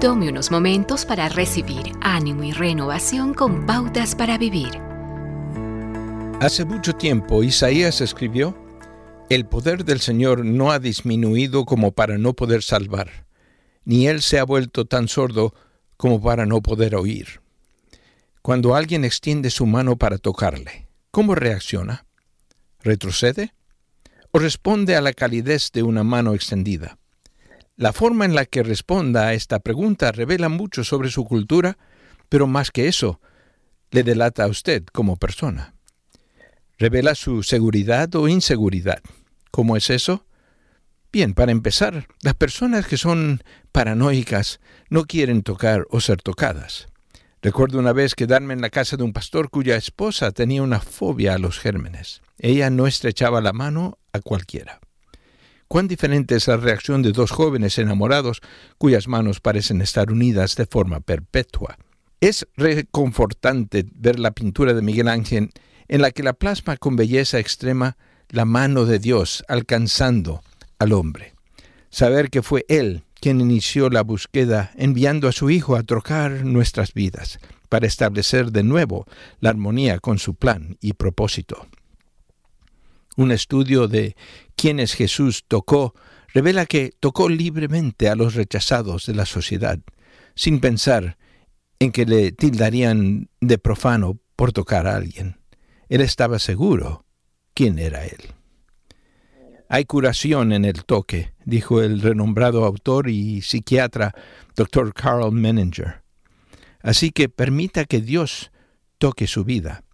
Tome unos momentos para recibir ánimo y renovación con pautas para vivir. Hace mucho tiempo Isaías escribió, El poder del Señor no ha disminuido como para no poder salvar, ni Él se ha vuelto tan sordo como para no poder oír. Cuando alguien extiende su mano para tocarle, ¿cómo reacciona? ¿Retrocede? ¿O responde a la calidez de una mano extendida? La forma en la que responda a esta pregunta revela mucho sobre su cultura, pero más que eso, le delata a usted como persona. Revela su seguridad o inseguridad. ¿Cómo es eso? Bien, para empezar, las personas que son paranoicas no quieren tocar o ser tocadas. Recuerdo una vez quedarme en la casa de un pastor cuya esposa tenía una fobia a los gérmenes. Ella no estrechaba la mano a cualquiera. Cuán diferente es la reacción de dos jóvenes enamorados cuyas manos parecen estar unidas de forma perpetua. Es reconfortante ver la pintura de Miguel Ángel en la que la plasma con belleza extrema la mano de Dios alcanzando al hombre. Saber que fue Él quien inició la búsqueda enviando a su Hijo a trocar nuestras vidas para establecer de nuevo la armonía con su plan y propósito. Un estudio de quienes Jesús tocó revela que tocó libremente a los rechazados de la sociedad, sin pensar en que le tildarían de profano por tocar a alguien. Él estaba seguro quién era él. Hay curación en el toque, dijo el renombrado autor y psiquiatra Dr. Carl Menninger. Así que permita que Dios toque su vida,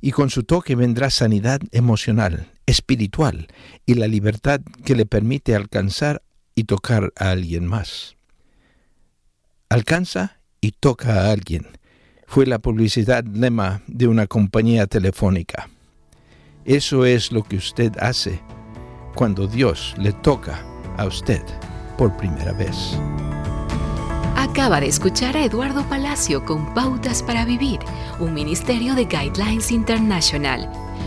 y con su toque vendrá sanidad emocional, espiritual y la libertad que le permite alcanzar y tocar a alguien más. Alcanza y toca a alguien. Fue la publicidad lema de una compañía telefónica. Eso es lo que usted hace cuando Dios le toca a usted por primera vez. Acaba de escuchar a Eduardo Palacio con Pautas para Vivir, un ministerio de Guidelines International.